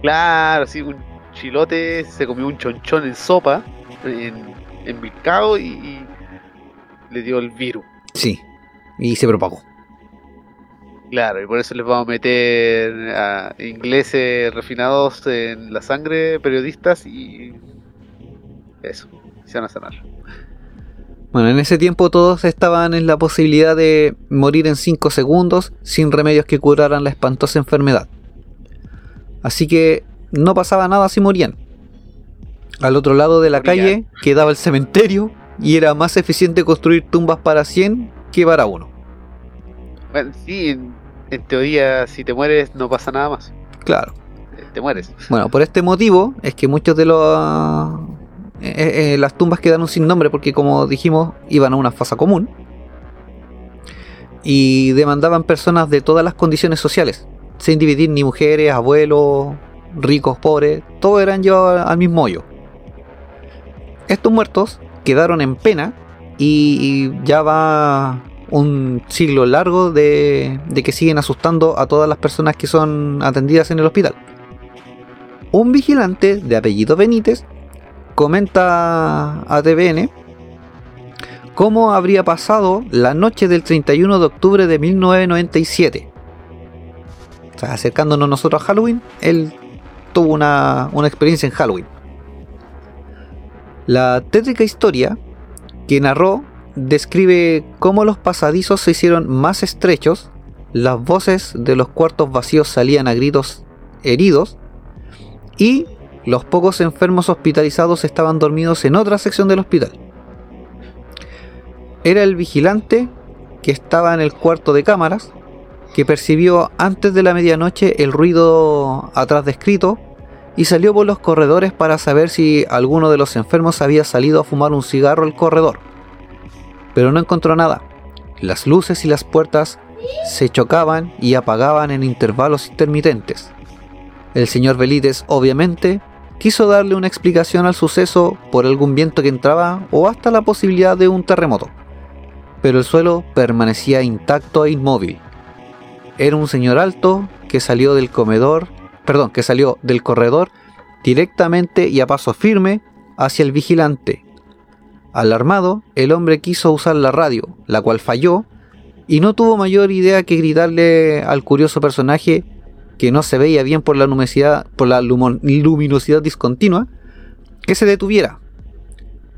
Claro, sí, un chilote se comió un chonchón en sopa, en, en milcao y, y le dio el virus. Sí, y se propagó. Claro, y por eso les vamos a meter a ingleses refinados en la sangre, periodistas y eso, se van a sanar. Bueno, en ese tiempo todos estaban en la posibilidad de morir en 5 segundos sin remedios que curaran la espantosa enfermedad. Así que no pasaba nada si morían. Al otro lado de la calle quedaba el cementerio y era más eficiente construir tumbas para 100 que para uno. Bueno, sí, en, teoría, si te mueres, no pasa nada más. Claro. Eh, Te mueres. Bueno, por este motivo es que muchos de los... eh, eh, las tumbas quedaron sin nombre porque como dijimos iban a una fosa común y demandaban personas de todas las condiciones sociales, sin dividir ni mujeres, abuelos, ricos, pobres, todos eran llevados al mismo hoyo. Estos muertos quedaron en pena y ya va un siglo largo de, de que siguen asustando a todas las personas que son atendidas en el hospital. Un vigilante de apellido Benítez comenta a TVN cómo habría pasado la noche del 31 de octubre de 1997. O sea, acercándonos nosotros a Halloween, él tuvo una, una experiencia en Halloween. La tétrica historia que narró describe cómo los pasadizos se hicieron más estrechos, las voces de los cuartos vacíos salían a gritos heridos y los pocos enfermos hospitalizados estaban dormidos en otra sección del hospital. Era el vigilante que estaba en el cuarto de cámaras que percibió antes de la medianoche el ruido atrás descrito y salió por los corredores para saber si alguno de los enfermos había salido a fumar un cigarro al corredor. Pero no encontró nada. Las luces y las puertas se chocaban y apagaban en intervalos intermitentes. El señor Belites, obviamente, quiso darle una explicación al suceso por algún viento que entraba o hasta la posibilidad de un terremoto. Pero el suelo permanecía intacto e inmóvil. Era un señor alto que salió del comedor, perdón, que salió del corredor directamente y a paso firme hacia el vigilante. Alarmado, el hombre quiso usar la radio, la cual falló, y no tuvo mayor idea que gritarle al curioso personaje que no se veía bien por la luminosidad, discontinua, que se detuviera.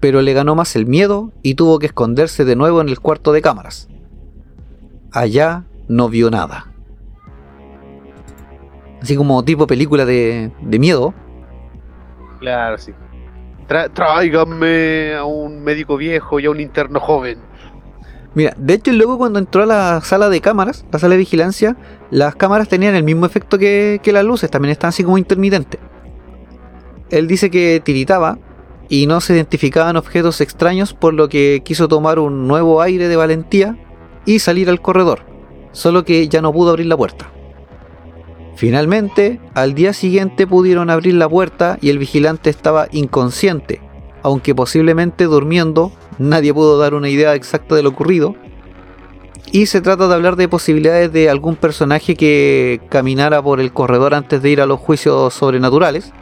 Pero le ganó más el miedo y tuvo que esconderse de nuevo en el cuarto de cámaras. Allá no vio nada. Así como tipo película de, de miedo. Claro, sí. Tra- a un médico viejo y a un interno joven. Mira, de hecho luego cuando entró a la sala de cámaras, la sala de vigilancia, las cámaras tenían el mismo efecto que, que las luces, también estaban así como intermitentes. Él dice que tiritaba y no se identificaban objetos extraños, por lo que quiso tomar un nuevo aire de valentía y salir al corredor, solo que ya no pudo abrir la puerta. Finalmente, al día siguiente pudieron abrir la puerta y el vigilante estaba inconsciente, aunque posiblemente durmiendo, nadie pudo dar una idea exacta de lo ocurrido. Y se trata de hablar de posibilidades de algún personaje que caminara por el corredor antes de ir a los juicios sobrenaturales,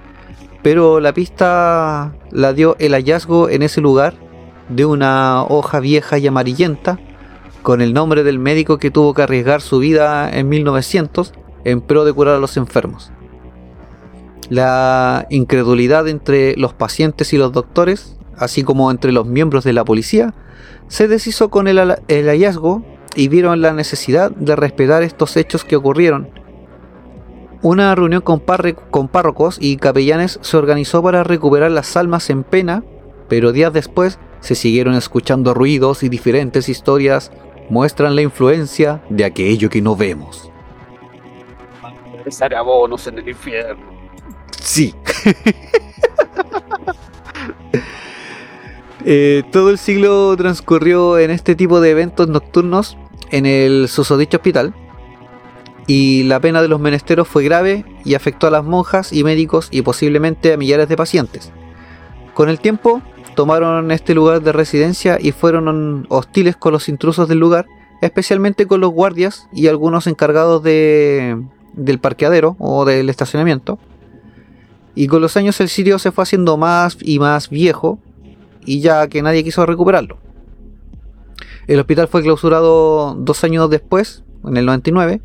pero la pista la dio el hallazgo en ese lugar de una hoja vieja y amarillenta con el nombre del médico que tuvo que arriesgar su vida en 1900 en pro de curar a los enfermos. La incredulidad entre los pacientes y los doctores, así como entre los miembros de la policía, se deshizo con el, hallazgo y vieron la necesidad de respetar estos hechos que ocurrieron. Una reunión con, con párrocos y capellanes se organizó para recuperar las almas en pena, pero días después se siguieron escuchando ruidos y diferentes historias muestran la influencia de aquello que no vemos. Empezar abonos en el infierno. Sí. Eh, todo el siglo transcurrió en este tipo de eventos nocturnos en el susodicho hospital. Y la pena de los menesteros fue grave y afectó a las monjas y médicos y posiblemente a millares de pacientes. Con el tiempo, tomaron este lugar de residencia y fueron hostiles con los intrusos del lugar, especialmente con los guardias y algunos encargados de, del parqueadero o del estacionamiento. Y con los años el sitio se fue haciendo más y más viejo y ya que nadie quiso recuperarlo. El hospital fue clausurado dos años después, en el 99,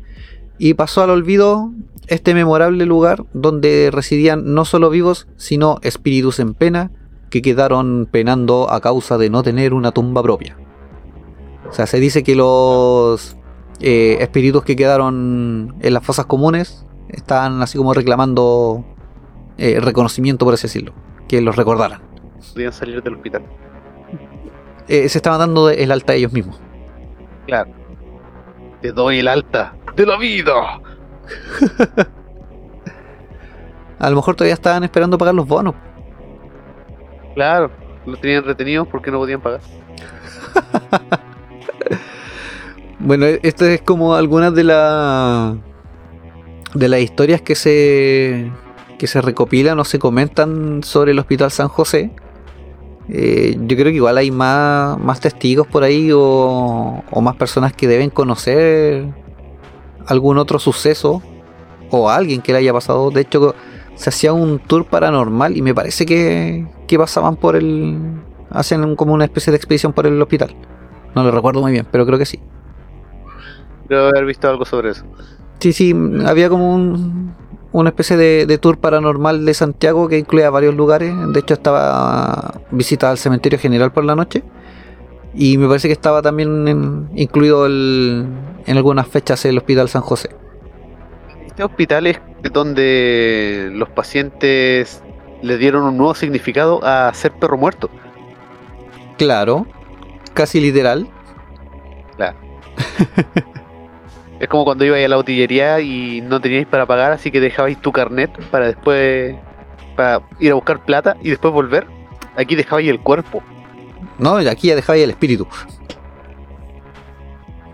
y pasó al olvido este memorable lugar donde residían no solo vivos, sino espíritus en pena que quedaron penando a causa de no tener una tumba propia. O sea, se dice que los eh, espíritus que quedaron en las fosas comunes están así como reclamando eh, reconocimiento, por así decirlo, que los recordaran. Podían salir del hospital. Eh, se estaban dando el alta a ellos mismos. Claro. Te doy el alta de la vida. <laughs> A lo mejor todavía estaban esperando pagar los bonos. Claro. Lo tenían retenidos porque no podían pagar. <laughs> Bueno, e- esto es como algunas de las de las historias que se que se recopilan o se comentan sobre el Hospital San José. Eh, yo creo que igual hay más, más testigos por ahí o, o más personas que deben conocer algún otro suceso o alguien que le haya pasado. De hecho, se hacía un tour paranormal y me parece que, que pasaban por el... hacen como una especie de expedición por el hospital. No lo recuerdo muy bien, pero creo que sí. Debo haber visto algo sobre eso. Sí, sí, había como un- una especie de, de tour paranormal de Santiago que incluía varios lugares. De hecho, estaba visita al cementerio general por la noche. Y me parece que estaba también en- incluido el- en algunas fechas el Hospital San José. Este hospital es donde los pacientes le dieron un nuevo significado a ser perro muerto. Claro, casi literal. <laughs> Es como cuando ibais a la botillería y no teníais para pagar, así que dejabais tu carnet para después para ir a buscar plata y después volver. Aquí dejabais el cuerpo. No, aquí ya dejaba ahí el espíritu.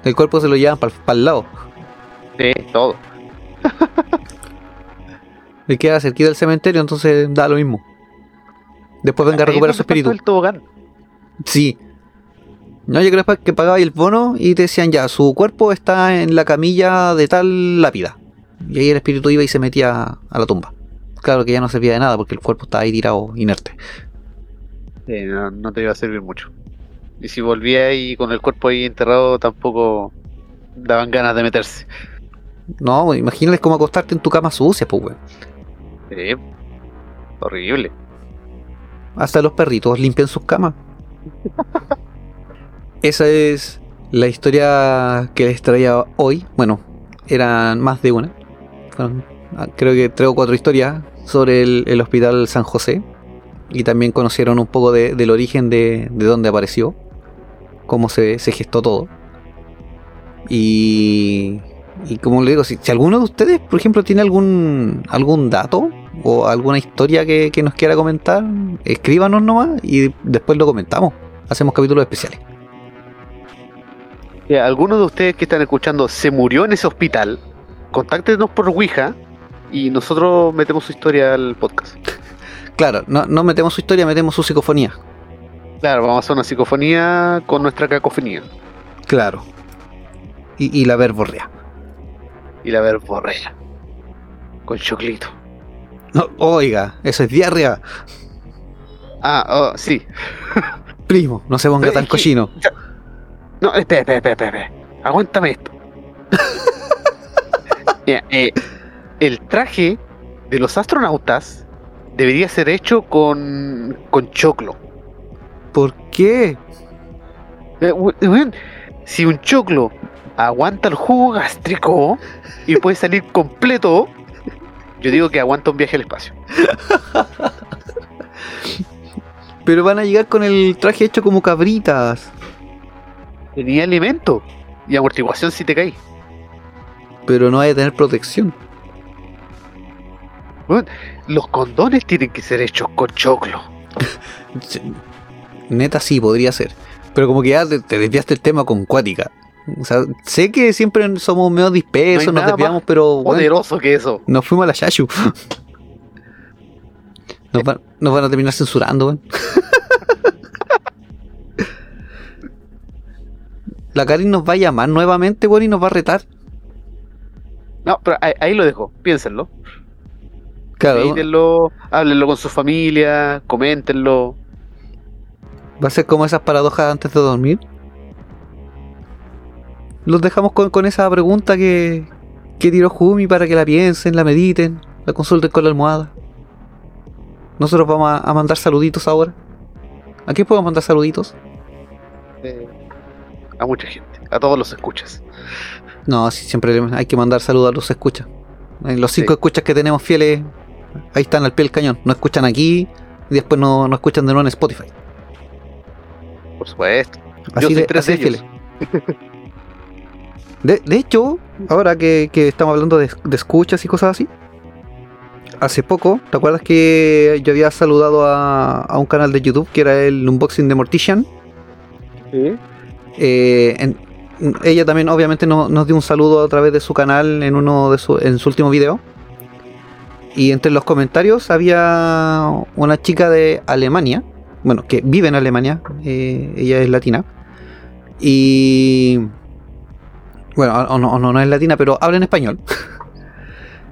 El cuerpo se lo llevan para el lado. Sí, todo. <laughs> Le queda cerquita del cementerio, entonces da lo mismo. Después venga a recuperar su espíritu. El tobogán. Sí. No, yo creo que pagaba el bono y te decían ya, su cuerpo está en la camilla de tal lápida. Y ahí el espíritu iba y se metía a la tumba. Claro que ya no servía de nada porque el cuerpo estaba ahí tirado inerte. Sí, no, no te iba a servir mucho. Y si volvía ahí con el cuerpo ahí enterrado, tampoco daban ganas de meterse. No, pues, imagínales cómo acostarte en tu cama sucia, pues, weón. Sí. Horrible. Hasta los perritos limpian sus camas. <laughs> Esa es la historia que les traía hoy. Bueno, eran más de una. Ah, creo que tres o cuatro historias sobre el, el Hospital San José. Y también conocieron un poco de- del origen de, de dónde apareció. Cómo se, se gestó todo. Y, y como le digo, si, si alguno de ustedes, por ejemplo, tiene algún, algún dato o alguna historia que, que nos quiera comentar, escríbanos nomás y después lo comentamos. Hacemos capítulos especiales. Si alguno de ustedes que están escuchando se murió en ese hospital, contáctenos por Ouija y nosotros metemos su historia al podcast. Claro, no, no metemos su historia, metemos su psicofonía. Claro, vamos a hacer una psicofonía con nuestra cacofonía Claro. Y, y la verborrea. y la verborrea. Con choclito. No, oiga, eso es diarrea. Ah, oh, sí. <laughs> Primo, no se ponga Pero tan que- cochino. No, espera, espera, espera. Aguántame esto. <laughs> Mira, eh, el traje de los astronautas debería ser hecho con, con choclo. ¿Por qué? Eh, si un choclo aguanta el jugo gástrico y puede salir completo, yo digo que aguanta un viaje al espacio. <laughs> Pero van a llegar con el traje hecho como cabritas. Tenía alimento y amortiguación si te caí. Pero no hay que tener protección. Los condones tienen que ser hechos con choclo. <laughs> Neta sí, podría ser. Pero como que ya te, te desviaste el tema con cuática. O sea, sé que siempre somos medio dispersos, No nos desviamos, pero bueno, Poderoso que eso. nos fuimos a la Shashu. <laughs> Nos van, nos van a terminar censurando, weón. La Karin nos va a llamar nuevamente, weón, y nos va a retar. No, pero ahí, ahí lo dejo. Piénsenlo. Claro, háblenlo con su familia, coméntenlo. va a ser como esas paradojas antes de dormir. Los dejamos con, con esa pregunta que, que tiró Jumi para que la piensen, la mediten, la consulten con la almohada. Nosotros vamos a, a mandar saluditos ahora. ¿A quién podemos mandar saluditos? eh, a mucha gente, a todos los escuchas. No, sí, siempre hay que mandar saludos a los escuchas. Eh, Los cinco Sí. escuchas que tenemos fieles, ahí están al pie del cañón. No escuchan aquí y después no, no escuchan de nuevo en Spotify. Por supuesto. Así soy de, tres así de de ellos. fieles. De, de hecho, ahora que, que estamos hablando de, de escuchas y cosas así, hace poco, ¿te acuerdas que yo había saludado a, a un canal de YouTube que era el Unboxing de Mortician? Eh, en- ella también obviamente no- nos dio un saludo a través de su canal en uno de su, en su último video. Y entre los comentarios había una chica de Alemania, bueno, que vive en Alemania, eh, ella es latina. Y bueno, o no, o no, no es latina, pero habla en español. <laughs>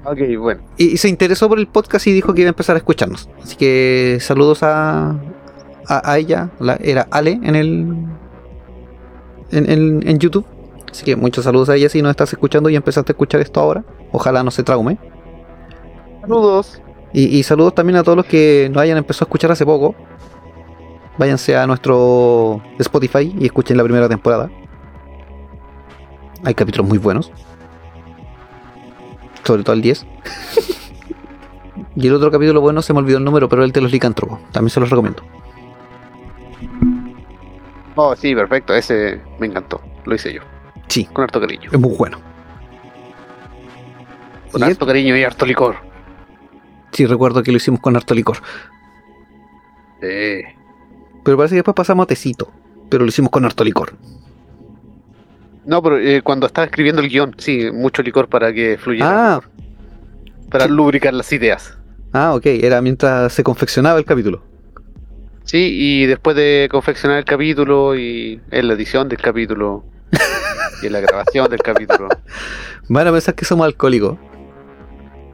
Ok, bueno. Y, y se interesó por el podcast y dijo que iba a empezar a escucharnos. Así que saludos a, a, a ella, la- era Ale en el en, en- en YouTube. Así que muchos saludos a ella si nos estás escuchando y empezaste a escuchar esto ahora. Ojalá no se traume. Saludos. Y, y saludos también a todos los que nos hayan empezado a escuchar hace poco. Váyanse a nuestro Spotify y escuchen la primera temporada. Hay capítulos muy buenos. Sobre todo el 10. <laughs> y el otro capítulo bueno se me olvidó el número, pero el de los licántropos. También se los recomiendo. Oh, sí, perfecto. Ese me encantó. Lo hice yo. Sí, Con harto cariño. es muy bueno. Con harto cariño y harto licor. Sí, recuerdo que lo hicimos con harto licor. Sí. Pero parece que después pasamos a tecito. Pero lo hicimos con harto licor. No, pero eh, cuando estaba escribiendo el guion, sí, mucho licor para que fluyera. Ah. Para sí. lubricar las ideas. ah, ok. Era mientras se confeccionaba el capítulo. Sí, y después de confeccionar el capítulo y en la edición del capítulo <laughs> y en la grabación del capítulo. Van a pensar que somos alcohólicos.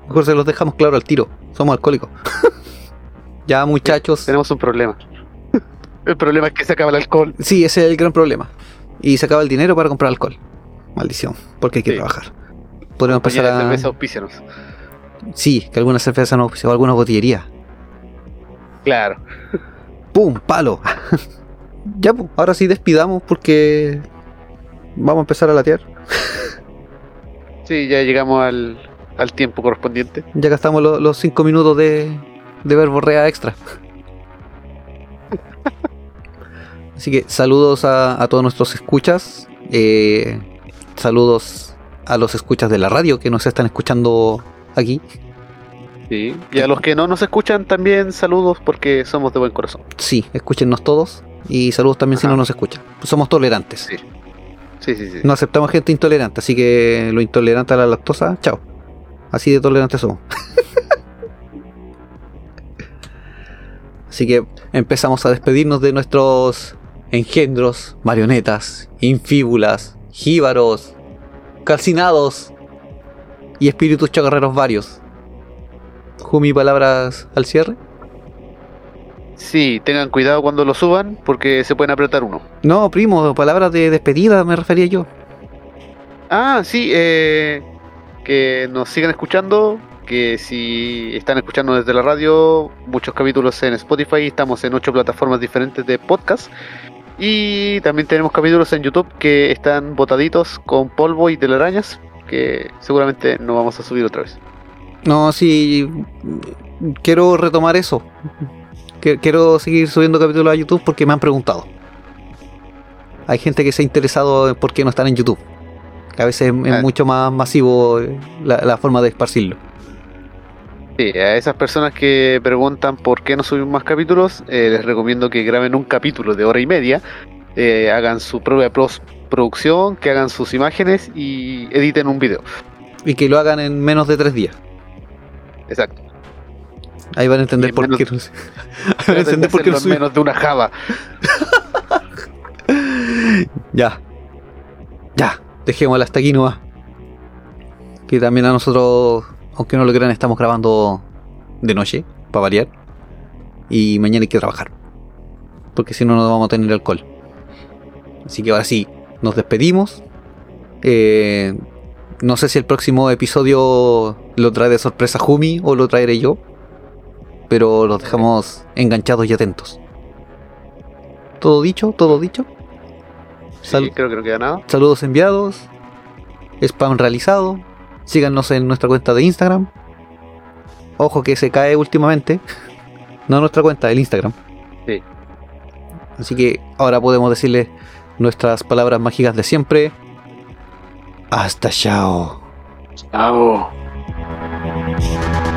Mejor se los dejamos claro al tiro. Somos alcohólicos. <laughs> ya, muchachos. Tenemos un problema. El problema es que se acaba el alcohol. Sí, ese es el gran problema. Y se acaba el dinero para comprar alcohol. Maldición. Porque hay que Sí. trabajar. Podemos de a. cerveza, auspícianos. Sí, que alguna cerveza no o alguna botillería. Claro. ¡Pum! ¡Palo! <laughs> ya, pues, ahora sí despidamos porque. Vamos a empezar a latear. Sí, ya llegamos al, al tiempo correspondiente. Ya gastamos lo- los 5 minutos de, de verborrea extra. <laughs> Así que saludos a, a todos nuestros escuchas. eh, saludos a los escuchas de la radio que nos están escuchando aquí. Sí. Y a los que no nos escuchan también saludos porque somos de buen corazón. Sí, escúchenos todos. Y saludos también si no nos escuchan. Somos tolerantes. Sí. Sí, sí, sí. No aceptamos gente intolerante. Así que lo intolerante a la lactosa, chao. Así de tolerantes somos. <laughs> Así que empezamos a despedirnos de nuestros engendros, marionetas, infíbulas, jíbaros, calcinados y espíritus chacarreros varios. Jumi, palabras al cierre. Sí, tengan cuidado cuando lo suban porque se pueden apretar uno. No, primo, palabras de despedida me refería yo. Ah, sí, eh, que nos sigan escuchando, que si están escuchando desde la radio, muchos capítulos en Spotify, estamos en ocho plataformas diferentes de podcast. Y también tenemos capítulos en YouTube que están botaditos con polvo y telarañas, que seguramente no vamos a subir otra vez. No, sí, quiero retomar eso. Quiero seguir subiendo capítulos a YouTube porque me han preguntado. Hay gente que se ha interesado en por qué no están en YouTube. Que a veces es Ah. mucho más masivo eh, la, la forma de esparcirlo. Sí, a esas personas que preguntan por qué no subimos más capítulos, eh, les recomiendo que graben un capítulo de hora y media, eh, hagan su propia producción, que hagan sus imágenes y editen un video. Y que lo hagan en menos de tres días. Exacto. Ahí van a entender por qué. <laughs> Van a entender por qué subí. menos de una java. <laughs> Ya. Ya. Dejémosla hasta aquí nomás. Que también a nosotros, aunque no lo crean, estamos grabando de noche, para variar. Y mañana hay que trabajar. Porque si no, no vamos a tener alcohol. Así que ahora sí, nos despedimos. Eh, no sé si el próximo episodio lo trae de sorpresa Jumi o lo traeré yo. Pero los dejamos enganchados y atentos. ¿Todo dicho? ¿Todo dicho? Sí, Sal- creo que no queda nada. Saludos enviados. Spam realizado. Síganos en nuestra cuenta de Instagram. Ojo que se cae últimamente. <laughs> No nuestra cuenta, el Instagram. Sí. Así que ahora podemos decirle nuestras palabras mágicas de siempre. Hasta chao. Chao. Thank you.